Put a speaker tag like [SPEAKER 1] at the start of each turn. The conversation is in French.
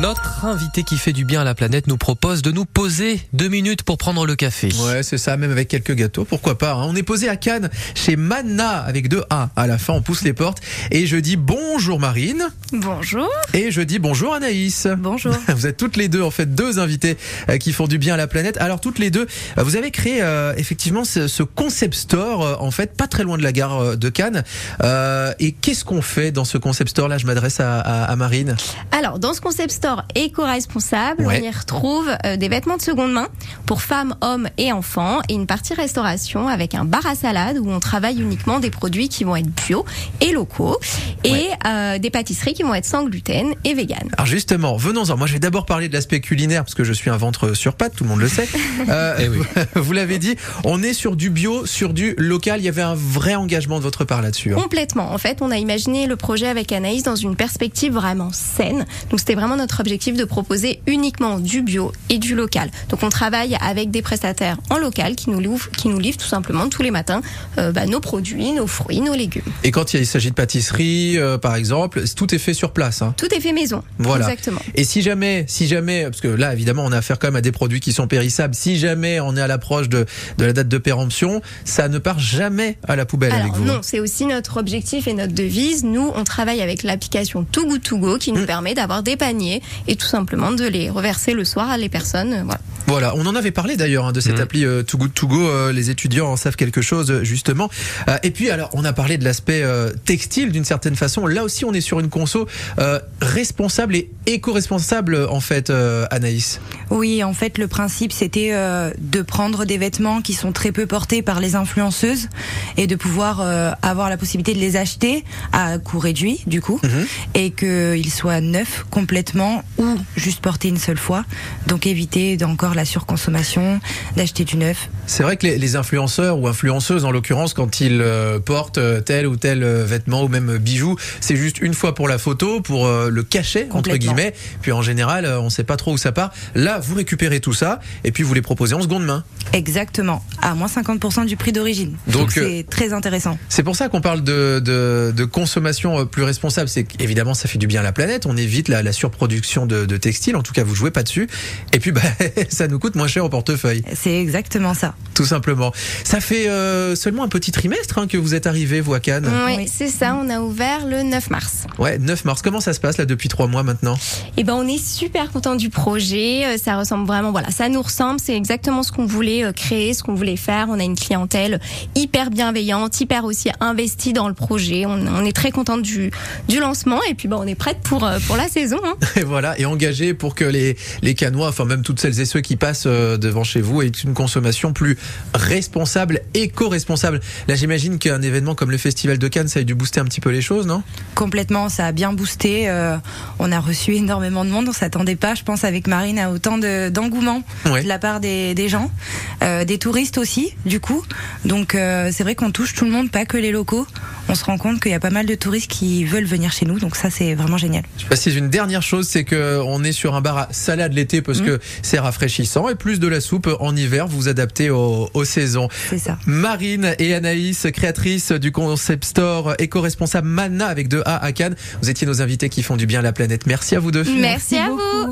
[SPEAKER 1] Notre invité qui fait du bien à la planète nous propose de nous poser deux minutes pour prendre le café.
[SPEAKER 2] Ouais, c'est ça, même avec quelques gâteaux, pourquoi pas. hein. On est posé à Cannes chez Manna avec deux A. À la fin, on pousse les portes et je dis bonjour Marine
[SPEAKER 3] Bonjour.
[SPEAKER 2] et je dis bonjour Anaïs.
[SPEAKER 3] Bonjour.
[SPEAKER 2] Vous êtes toutes les deux en fait deux invités euh, qui font du bien à la planète. Alors toutes les deux, euh, vous avez créé euh, effectivement ce, ce concept store en fait pas très loin de la gare de Cannes. Euh, et qu'est-ce qu'on fait dans ce concept store là Je m'adresse à, à- à Marine.
[SPEAKER 3] Alors, dans ce concept store éco-responsable,
[SPEAKER 2] Ouais.
[SPEAKER 3] on y retrouve euh, des vêtements de seconde main pour femmes, hommes et enfants et une partie restauration avec un bar à salade où on travaille uniquement des produits qui vont être bio et locaux et
[SPEAKER 2] Ouais.
[SPEAKER 3] euh, des pâtisseries qui vont être sans gluten et vegan.
[SPEAKER 2] Alors justement, venons-en. Moi, je vais d'abord parler de l'aspect culinaire parce que je suis un ventre sur pattes, tout le monde le sait. Euh,
[SPEAKER 1] Eh oui.
[SPEAKER 2] Vous l'avez dit, on est sur du bio, sur du local. Il y avait un vrai engagement de votre part là-dessus. hein.
[SPEAKER 3] Complètement. En fait, on a imaginé le projet avec Anaïs dans une perspective vraiment saine. Donc, c'était vraiment notre objectif de proposer uniquement du bio et du local. Donc, on travaille avec des prestataires en local qui nous livrent, qui nous livrent tout simplement tous les matins euh, bah, nos produits, nos fruits, nos légumes.
[SPEAKER 2] Et quand il s'agit de pâtisserie, euh, par exemple, tout est fait sur place. hein.
[SPEAKER 3] Tout est fait maison.
[SPEAKER 2] Voilà.
[SPEAKER 3] Exactement.
[SPEAKER 2] Et si jamais, si jamais, parce que là, évidemment, on a affaire quand même à des produits qui sont périssables. Si jamais on est à l'approche de, de la date de péremption, ça ne part jamais à la poubelle avec vous.
[SPEAKER 3] non, c'est aussi notre objectif et notre devise. Nous, on travaille avec l'application Too Good To Go qui nous
[SPEAKER 2] Mm.
[SPEAKER 3] permet d'avoir des paniers et tout simplement de les reverser le soir à les personnes. euh, Voilà.
[SPEAKER 2] Voilà, on en avait parlé d'ailleurs hein, de cette
[SPEAKER 1] Mhm.
[SPEAKER 2] appli euh, Too Good To Go. euh, les étudiants en savent quelque chose euh, justement. Euh, et puis alors, on a parlé de l'aspect euh, textile d'une certaine façon. Là aussi, on est sur une conso euh, responsable et éco-responsable en fait, euh, Anaïs.
[SPEAKER 4] Oui, en fait, le principe, c'était euh, de prendre des vêtements qui sont très peu portés par les influenceuses et de pouvoir euh, avoir la possibilité de les acheter à coût réduit, du coup,
[SPEAKER 2] Mhm.
[SPEAKER 4] et qu'ils soient neufs complètement ou juste portés une seule fois. Donc éviter d'encore la surconsommation, d'acheter du neuf.
[SPEAKER 2] C'est vrai que les, les influenceurs ou influenceuses, en l'occurrence, quand ils euh, portent euh, tel ou tel euh, vêtement ou même bijou, c'est juste une fois pour la photo, pour le cacher entre guillemets. Puis en général, on sait pas trop où ça part. Là, vous récupérez tout ça et puis vous les proposez en seconde main.
[SPEAKER 4] Exactement, à moins 50% du prix d'origine.
[SPEAKER 2] Donc,
[SPEAKER 4] c'est très intéressant.
[SPEAKER 2] C'est pour ça qu'on parle de, de, de consommation plus responsable. C'est qu'évidemment, ça fait du bien à la planète. On évite la, la surproduction de, de textiles. En tout cas, vous jouez pas dessus. Et puis, bah, ça nous coûte moins cher au portefeuille,
[SPEAKER 4] C'est exactement ça.
[SPEAKER 2] tout simplement. Ça fait euh, seulement un petit trimestre hein, que vous êtes arrivé, vous, à Cannes.
[SPEAKER 3] Oui,
[SPEAKER 4] Oui.
[SPEAKER 3] c'est ça. On a ouvert le 9 mars.
[SPEAKER 2] Ouais, 9 mars. Comment ça se passe là depuis trois mois maintenant?
[SPEAKER 3] Eh ben, on est super content du projet. Euh, Ça ressemble vraiment, voilà, ça nous ressemble. C'est exactement ce qu'on voulait euh, créer, ce qu'on voulait faire. On a une clientèle hyper bienveillante, hyper aussi investie dans le projet. On, on est très content du, du lancement et puis, ben, on est prête pour pour la saison. hein.
[SPEAKER 2] Et voilà, et engagé pour que les, les Canois, enfin même toutes celles et ceux qui passent euh, devant chez vous, aient une consommation plus responsable, éco-responsable. Là, j'imagine qu'un événement comme le Festival de Cannes, ça a dû booster un petit peu les choses, non?
[SPEAKER 4] Complètement, ça a bien boosté. euh, on a reçu énormément de monde. On s'attendait pas, je pense, avec Marine, à autant de- d'engouement
[SPEAKER 2] Ouais.
[SPEAKER 4] de la part des, des gens, euh, des touristes aussi, du coup. Donc euh, c'est vrai qu'on touche tout le monde, pas que les locaux. On se rend compte qu'il y a pas mal de touristes qui veulent venir chez nous, donc ça c'est vraiment génial.
[SPEAKER 2] Je précise une dernière chose, c'est que on est sur un bar à salade l'été parce que c'est rafraîchissant et plus de la soupe en hiver, vous vous adaptez aux, aux saisons.
[SPEAKER 4] C'est ça.
[SPEAKER 2] Marine et Anaïs, créatrices du concept store éco-responsable Manna avec deux A à Cannes. Vous étiez nos invités qui font du bien à la planète. Merci à vous deux.
[SPEAKER 3] Merci, à vous.